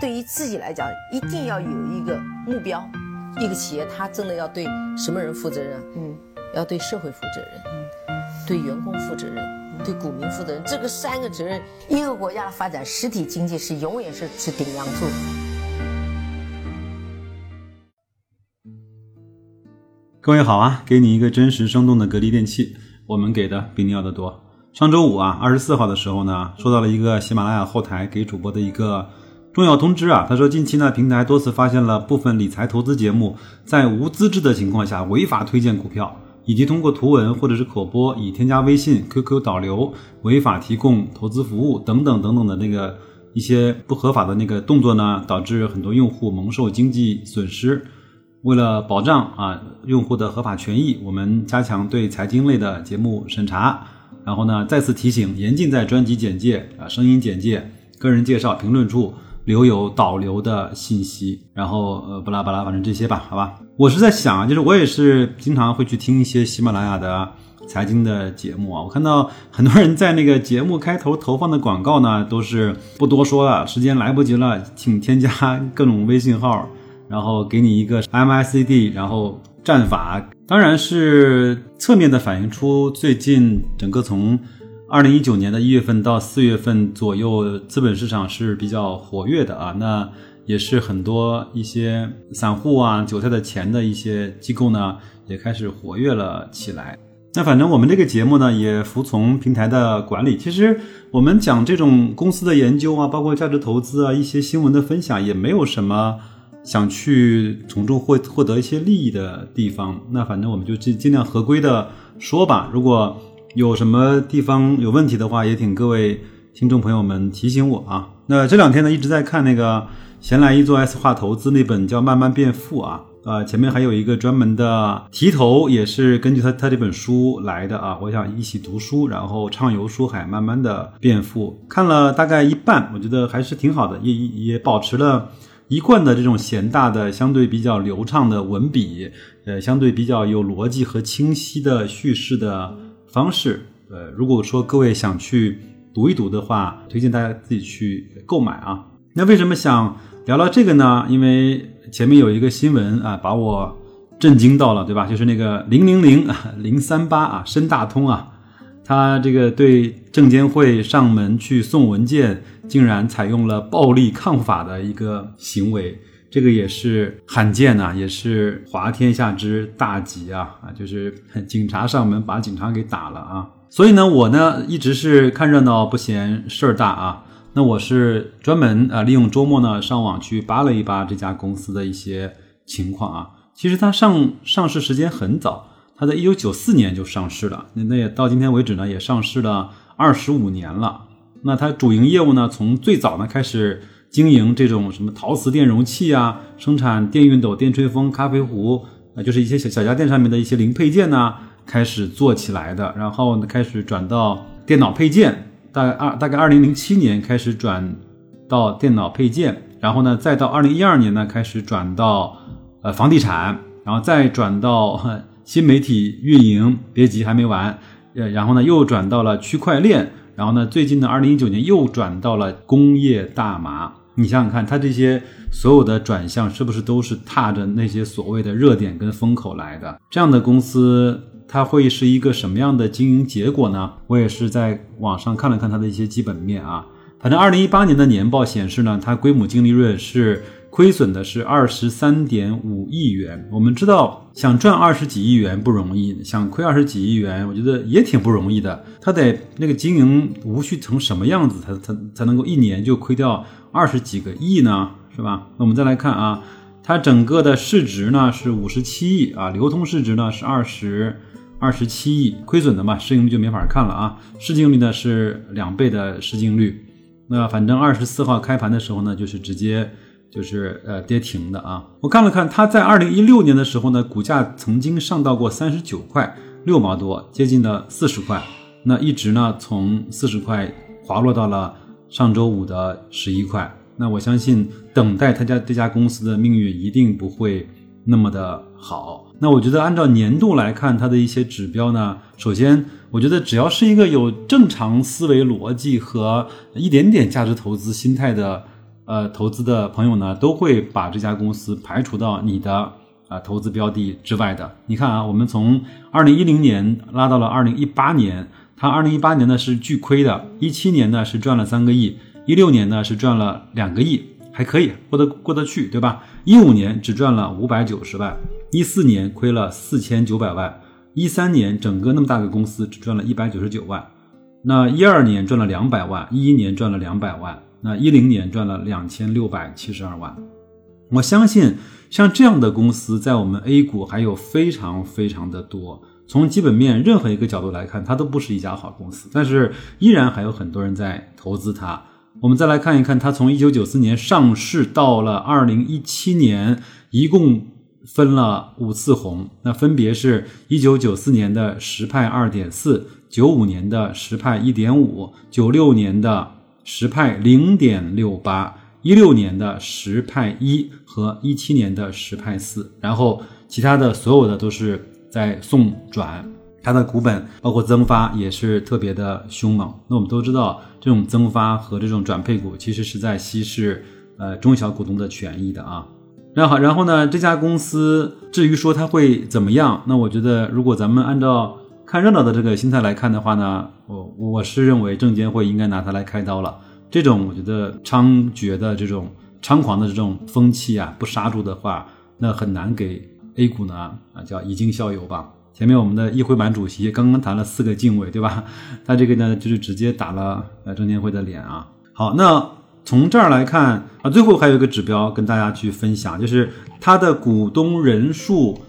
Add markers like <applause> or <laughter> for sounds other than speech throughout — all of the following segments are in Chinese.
对于自己来讲，一定要有一个目标。一个企业，它真的要对什么人负责任？嗯，要对社会负责任，嗯，对员工负责任，对股民负责任。这个三个责任，一个国家的发展，实体经济是永远是是顶梁柱。各位好啊，给你一个真实生动的格力电器，我们给的比你要的多。上周五啊，二十四号的时候呢，收到了一个喜马拉雅后台给主播的一个。重要通知啊！他说，近期呢，平台多次发现了部分理财投资节目在无资质的情况下违法推荐股票，以及通过图文或者是口播以添加微信、QQ 导流违法提供投资服务等等等等的那个一些不合法的那个动作呢，导致很多用户蒙受经济损失。为了保障啊用户的合法权益，我们加强对财经类的节目审查。然后呢，再次提醒，严禁在专辑简介啊、声音简介、个人介绍、评论处。留有导流的信息，然后呃，巴拉巴拉，反正这些吧，好吧。我是在想啊，就是我也是经常会去听一些喜马拉雅的财经的节目啊。我看到很多人在那个节目开头投放的广告呢，都是不多说了，时间来不及了，请添加 <laughs> 各种微信号，然后给你一个 MICD，然后战法，当然是侧面的反映出最近整个从。二零一九年的一月份到四月份左右，资本市场是比较活跃的啊，那也是很多一些散户啊、韭菜的钱的一些机构呢，也开始活跃了起来。那反正我们这个节目呢，也服从平台的管理。其实我们讲这种公司的研究啊，包括价值投资啊，一些新闻的分享，也没有什么想去从中获获得一些利益的地方。那反正我们就尽尽量合规的说吧。如果有什么地方有问题的话，也请各位听众朋友们提醒我啊。那这两天呢，一直在看那个闲来一做 S 化投资那本叫《慢慢变富》啊，啊，前面还有一个专门的题头，也是根据他他这本书来的啊。我想一起读书，然后畅游书海，慢慢的变富。看了大概一半，我觉得还是挺好的，也也保持了一贯的这种闲大的、相对比较流畅的文笔，呃，相对比较有逻辑和清晰的叙事的。方式，呃，如果说各位想去读一读的话，推荐大家自己去购买啊。那为什么想聊聊这个呢？因为前面有一个新闻啊，把我震惊到了，对吧？就是那个零零零零三八啊，深大通啊，他这个对证监会上门去送文件，竟然采用了暴力抗法的一个行为。这个也是罕见呐，也是滑天下之大吉啊啊！就是警察上门把警察给打了啊！所以呢，我呢一直是看热闹不嫌事儿大啊。那我是专门啊利用周末呢上网去扒了一扒这家公司的一些情况啊。其实它上上市时间很早，它在一九九四年就上市了，那那也到今天为止呢也上市了二十五年了。那它主营业务呢从最早呢开始。经营这种什么陶瓷电容器啊，生产电熨斗、电吹风、咖啡壶啊，就是一些小小家电上面的一些零配件呢，开始做起来的。然后呢，开始转到电脑配件，大概二大概二零零七年开始转到电脑配件，然后呢，再到二零一二年呢，开始转到呃房地产，然后再转到 <laughs> 新媒体运营。别急，还没完。呃，然后呢，又转到了区块链，然后呢，最近呢，二零一九年又转到了工业大麻。你想想看，它这些所有的转向是不是都是踏着那些所谓的热点跟风口来的？这样的公司，它会是一个什么样的经营结果呢？我也是在网上看了看它的一些基本面啊，反正二零一八年的年报显示呢，它规模净利润是。亏损的是二十三点五亿元。我们知道，想赚二十几亿元不容易，想亏二十几亿元，我觉得也挺不容易的。它得那个经营无序成什么样子，才才才能够一年就亏掉二十几个亿呢？是吧？那我们再来看啊，它整个的市值呢是五十七亿啊，流通市值呢是二十二十七亿，亏损的嘛，市盈率就没法看了啊。市净率呢是两倍的市净率。那反正二十四号开盘的时候呢，就是直接。就是呃跌停的啊，我看了看，它在二零一六年的时候呢，股价曾经上到过三十九块六毛多，接近了四十块，那一直呢从四十块滑落到了上周五的十一块。那我相信，等待他家这家公司的命运一定不会那么的好。那我觉得按照年度来看，它的一些指标呢，首先我觉得只要是一个有正常思维逻辑和一点点价值投资心态的。呃投资的朋友呢，都会把这家公司排除到你的啊投资标的之外的。你看啊，我们从二零一零年拉到了二零一八年，它二零一八年呢是巨亏的，一七年呢是赚了三个亿，一六年呢是赚了两个亿，还可以过得过得去，对吧？一五年只赚了五百九十万，一四年亏了四千九百万，一三年整个那么大个公司只赚了一百九十九万。那一二年赚了两百万，一一年赚了两百万，那一零年赚了两千六百七十二万。我相信像这样的公司在我们 A 股还有非常非常的多。从基本面任何一个角度来看，它都不是一家好公司，但是依然还有很多人在投资它。我们再来看一看，它从一九九四年上市到了二零一七年，一共分了五次红，那分别是一九九四年的十派二点四。九五年的十派一点五，九六年的十派零点六八，一六年的十派一和一七年的十派四，然后其他的所有的都是在送转，它的股本包括增发也是特别的凶猛。那我们都知道，这种增发和这种转配股其实是在稀释呃中小股东的权益的啊。那好，然后呢，这家公司至于说它会怎么样，那我觉得如果咱们按照看热闹的这个心态来看的话呢，我我是认为证监会应该拿它来开刀了。这种我觉得猖獗的这种猖狂的这种风气啊，不刹住的话，那很难给 A 股呢啊叫以儆效尤吧。前面我们的议会版主席刚刚谈了四个敬畏，对吧？他这个呢就是直接打了呃证监会的脸啊。好，那从这儿来看啊，最后还有一个指标跟大家去分享，就是它的股东人数。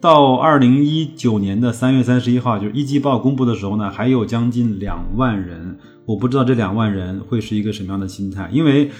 到二零一九年的三月三十一号，就是一季报公布的时候呢，还有将近两万人。我不知道这两万人会是一个什么样的心态，因为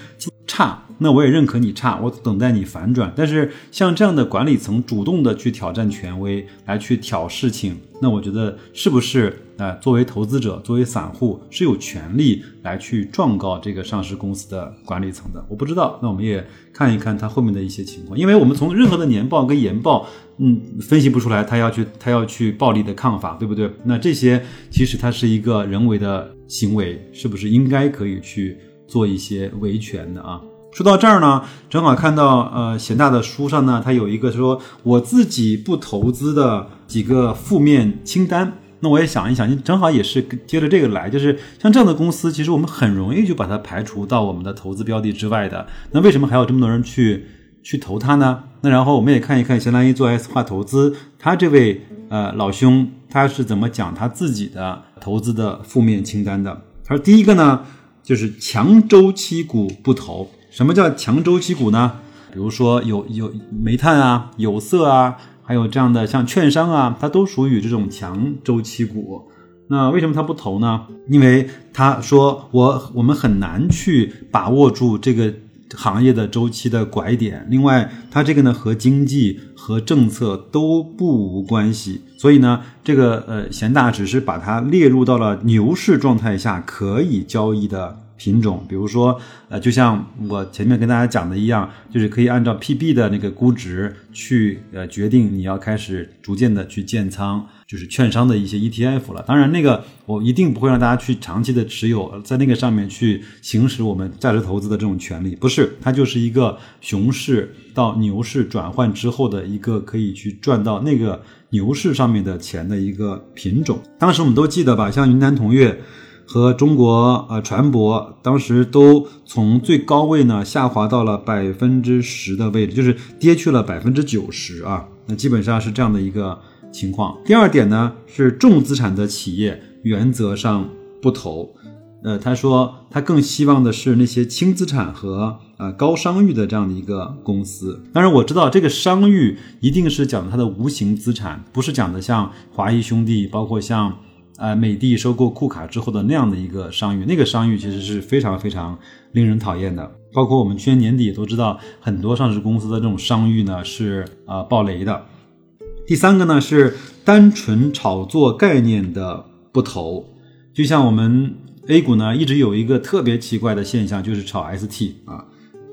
差，那我也认可你差，我等待你反转。但是像这样的管理层主动的去挑战权威，来去挑事情，那我觉得是不是？啊，作为投资者，作为散户是有权利来去状告这个上市公司的管理层的。我不知道，那我们也看一看它后面的一些情况，因为我们从任何的年报跟研报，嗯，分析不出来他要去他要去暴力的抗法，对不对？那这些其实它是一个人为的行为，是不是应该可以去做一些维权的啊？说到这儿呢，正好看到呃贤大的书上呢，它有一个说我自己不投资的几个负面清单。那我也想一想，你正好也是接着这个来，就是像这样的公司，其实我们很容易就把它排除到我们的投资标的之外的。那为什么还有这么多人去去投它呢？那然后我们也看一看，相当于做 S 化投资，他这位呃老兄他是怎么讲他自己的投资的负面清单的？他说第一个呢，就是强周期股不投。什么叫强周期股呢？比如说有有煤炭啊、有色啊。还有这样的像券商啊，它都属于这种强周期股。那为什么他不投呢？因为他说我我们很难去把握住这个行业的周期的拐点。另外，它这个呢和经济和政策都不无关系。所以呢，这个呃贤大只是把它列入到了牛市状态下可以交易的。品种，比如说，呃，就像我前面跟大家讲的一样，就是可以按照 PB 的那个估值去，呃，决定你要开始逐渐的去建仓，就是券商的一些 ETF 了。当然，那个我一定不会让大家去长期的持有，在那个上面去行使我们价值投资的这种权利，不是，它就是一个熊市到牛市转换之后的一个可以去赚到那个牛市上面的钱的一个品种。当时我们都记得吧，像云南同悦。和中国呃船舶当时都从最高位呢下滑到了百分之十的位置，就是跌去了百分之九十啊。那基本上是这样的一个情况。第二点呢是重资产的企业原则上不投。呃，他说他更希望的是那些轻资产和呃高商誉的这样的一个公司。当然我知道这个商誉一定是讲它的无形资产，不是讲的像华谊兄弟，包括像。呃，美的收购库卡之后的那样的一个商誉，那个商誉其实是非常非常令人讨厌的。包括我们去年年底都知道，很多上市公司的这种商誉呢是呃爆雷的。第三个呢是单纯炒作概念的不投，就像我们 A 股呢一直有一个特别奇怪的现象，就是炒 ST 啊。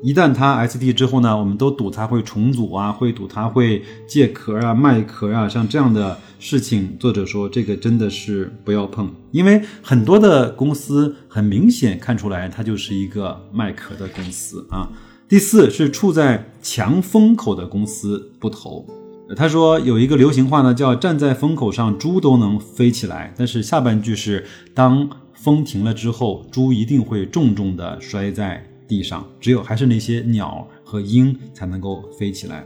一旦它 ST 之后呢，我们都赌它会重组啊，会赌它会借壳啊、卖壳啊，像这样的事情，作者说这个真的是不要碰，因为很多的公司很明显看出来它就是一个卖壳的公司啊。第四是处在强风口的公司不投。他说有一个流行话呢，叫站在风口上猪都能飞起来，但是下半句是当风停了之后，猪一定会重重的摔在地上，只有还是那些鸟和鹰才能够飞起来。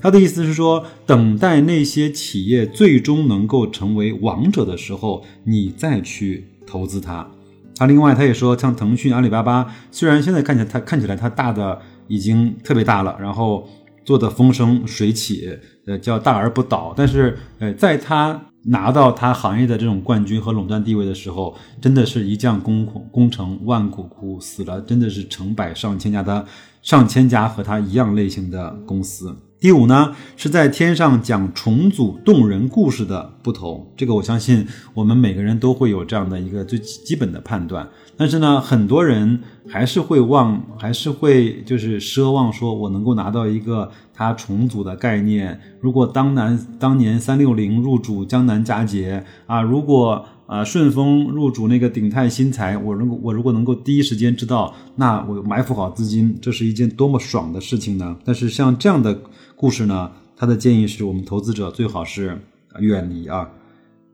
他的意思是说，等待那些企业最终能够成为王者的时候，你再去投资它。他另外他也说，像腾讯、阿里巴巴，虽然现在看起来它看起来它大的。已经特别大了，然后做的风生水起，呃，叫大而不倒。但是，呃，在他拿到他行业的这种冠军和垄断地位的时候，真的是一将功功成万骨枯，死了真的是成百上千家的上千家和他一样类型的公司。第五呢，是在天上讲重组动人故事的不同，这个我相信我们每个人都会有这样的一个最基本的判断。但是呢，很多人还是会忘，还是会就是奢望说，我能够拿到一个它重组的概念。如果当南当年三六零入主江南嘉捷啊，如果啊顺丰入主那个鼎泰新材，我如果我如果能够第一时间知道，那我埋伏好资金，这是一件多么爽的事情呢？但是像这样的。故事呢？他的建议是我们投资者最好是远离啊。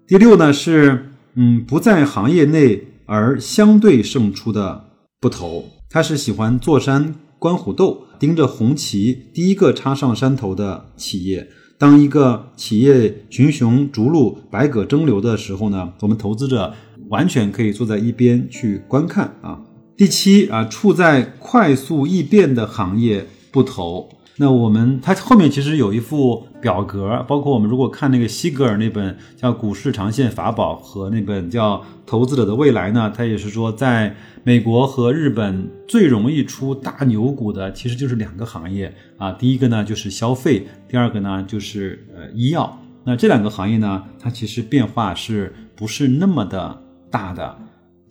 第六呢是嗯不在行业内而相对胜出的不投。他是喜欢坐山观虎斗，盯着红旗第一个插上山头的企业。当一个企业群雄逐鹿、百舸争流的时候呢，我们投资者完全可以坐在一边去观看啊。第七啊，处在快速易变的行业不投。那我们它后面其实有一副表格，包括我们如果看那个西格尔那本叫《股市长线法宝》和那本叫《投资者的未来》呢，它也是说，在美国和日本最容易出大牛股的其实就是两个行业啊，第一个呢就是消费，第二个呢就是呃医药。那这两个行业呢，它其实变化是不是那么的大的？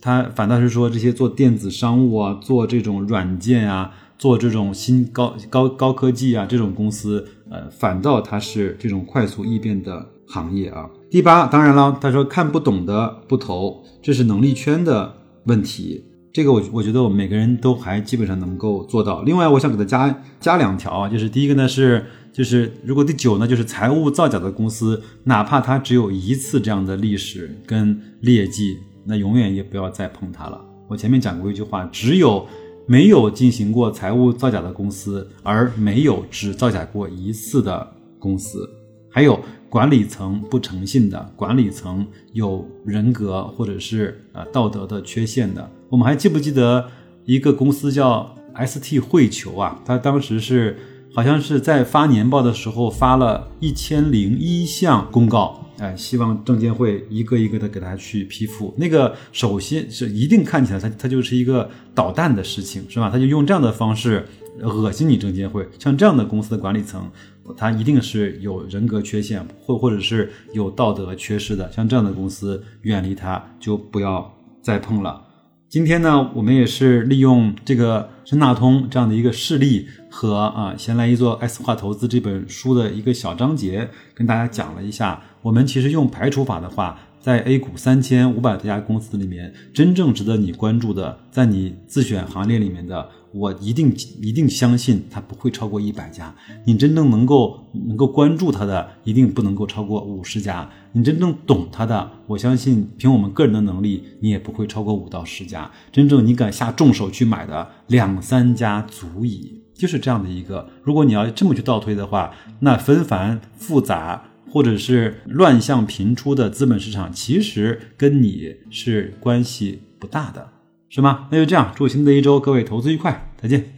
它反倒是说这些做电子商务啊，做这种软件啊。做这种新高高高科技啊，这种公司，呃，反倒它是这种快速异变的行业啊。第八，当然了，他说看不懂的不投，这是能力圈的问题。这个我我觉得我们每个人都还基本上能够做到。另外，我想给他加加两条啊，就是第一个呢是，就是如果第九呢就是财务造假的公司，哪怕它只有一次这样的历史跟劣迹，那永远也不要再碰它了。我前面讲过一句话，只有。没有进行过财务造假的公司，而没有只造假过一次的公司，还有管理层不诚信的，管理层有人格或者是呃道德的缺陷的。我们还记不记得一个公司叫 ST 汇球啊？他当时是好像是在发年报的时候发了一千零一项公告。哎，希望证监会一个一个的给他去批复。那个首先是一定看起来，他他就是一个捣蛋的事情，是吧？他就用这样的方式恶心你证监会。像这样的公司的管理层，他一定是有人格缺陷，或或者是有道德缺失的。像这样的公司，远离他，就不要再碰了。今天呢，我们也是利用这个深大通这样的一个事例和啊先来一做 S 化投资这本书的一个小章节，跟大家讲了一下。我们其实用排除法的话，在 A 股三千五百多家公司里面，真正值得你关注的，在你自选行列里面的，我一定一定相信它不会超过一百家。你真正能够能够关注它的，一定不能够超过五十家。你真正懂它的，我相信凭我们个人的能力，你也不会超过五到十家。真正你敢下重手去买的，两三家足矣。就是这样的一个。如果你要这么去倒推的话，那纷繁复杂。或者是乱象频出的资本市场，其实跟你是关系不大的，是吗？那就这样，祝新的一周各位投资愉快，再见。